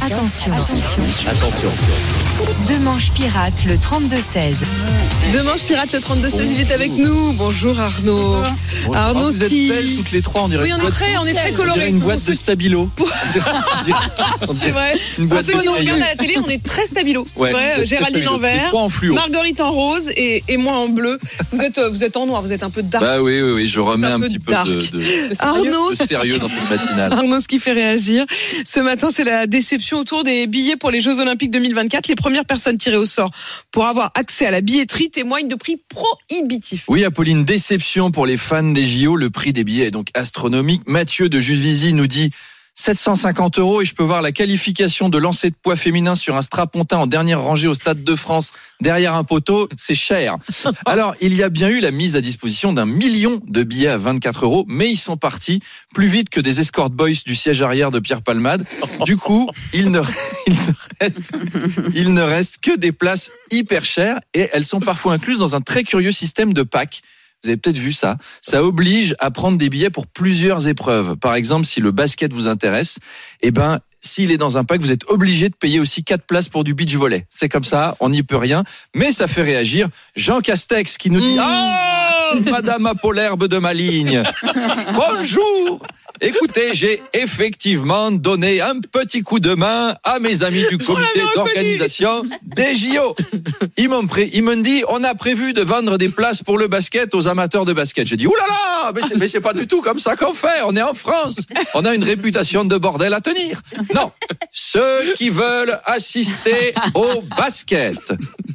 Attention. Attention. Deux manches pirates, le 32-16. Deux manches pirates, le 32-16, il est avec nous. Bonjour Arnaud. Arnaud vous êtes belles toutes les trois, on dirait Oui, on une est boîte- très, on est très on colorés. une boîte de stabilo. On C'est vrai. Une boîte de regardent à cailloux. la télé, on est très stabilo. C'est Ouais, vrai. Géraldine en vert, en fluo. Marguerite en rose et, et moi en bleu. Vous êtes, euh, vous êtes en noir, vous êtes un peu dark. Bah oui, oui, oui, je remets un petit peu dark. de, de- Arnaud, de sérieux dans cette matinale. Arnaud, ce qui fait réagir. Ce matin, c'est la déception autour des billets pour les Jeux Olympiques 2024. Les premières personnes tirées au sort pour avoir accès à la billetterie témoignent de prix prohibitifs. Oui, Apolline, déception pour les fans des JO. Le prix des billets est donc astronomique. Mathieu de Jusvisi nous dit 750 euros et je peux voir la qualification de lancer de poids féminin sur un strapontin en dernière rangée au Stade de France derrière un poteau. C'est cher. Alors, il y a bien eu la mise à disposition d'un million de billets à 24 euros, mais ils sont partis plus vite que des escort boys du siège arrière de Pierre Palmade. Du coup, il ne, il ne reste, il ne reste que des places hyper chères et elles sont parfois incluses dans un très curieux système de pack. Vous avez peut-être vu ça. Ça oblige à prendre des billets pour plusieurs épreuves. Par exemple, si le basket vous intéresse, eh ben, s'il est dans un pack, vous êtes obligé de payer aussi quatre places pour du beach volley. C'est comme ça, on n'y peut rien. Mais ça fait réagir Jean Castex qui nous dit, Mmh. ah, Madame Apolherbe de ma ligne. Bonjour. Écoutez, j'ai effectivement donné un petit coup de main à mes amis du comité d'organisation des JO. Ils m'ont ils m'ont dit, on a prévu de vendre des places pour le basket aux amateurs de basket. J'ai dit, oulala, là là, mais c'est- mais c'est pas du tout comme ça qu'on fait. On est en France. On a une réputation de bordel à tenir. Non. Ceux qui veulent assister au basket,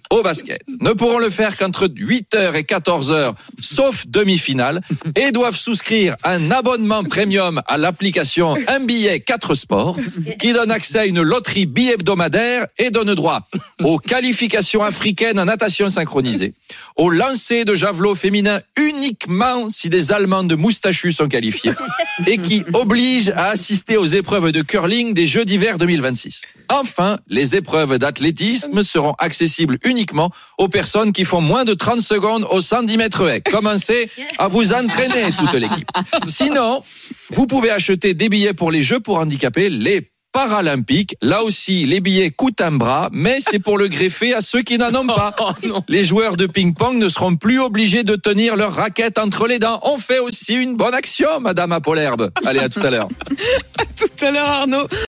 au basket, ne pourront le faire qu'entre 8h et 14h, sauf demi-finale, et doivent souscrire un abonnement premium à l'application Un billet 4 sports, qui donne accès à une loterie bi-hebdomadaire et donne droit aux qualifications africaines en natation synchronisée, au lancer de javelot féminin uniquement si des Allemandes moustachus sont qualifiées, et qui oblige à assister aux épreuves de curling des Jeux d'hiver 2026. Enfin, les épreuves d'athlétisme seront accessibles uniquement aux personnes qui font moins de 30 secondes au 110 mètres haies. À vous entraîner, toute l'équipe. Sinon, vous pouvez acheter des billets pour les Jeux pour handicapés, les Paralympiques. Là aussi, les billets coûtent un bras, mais c'est pour le greffer à ceux qui n'en ont pas. Les joueurs de ping-pong ne seront plus obligés de tenir leur raquette entre les dents. On fait aussi une bonne action, Madame Apolherbe. Allez, à tout à l'heure. Tout à l'heure, Arnaud.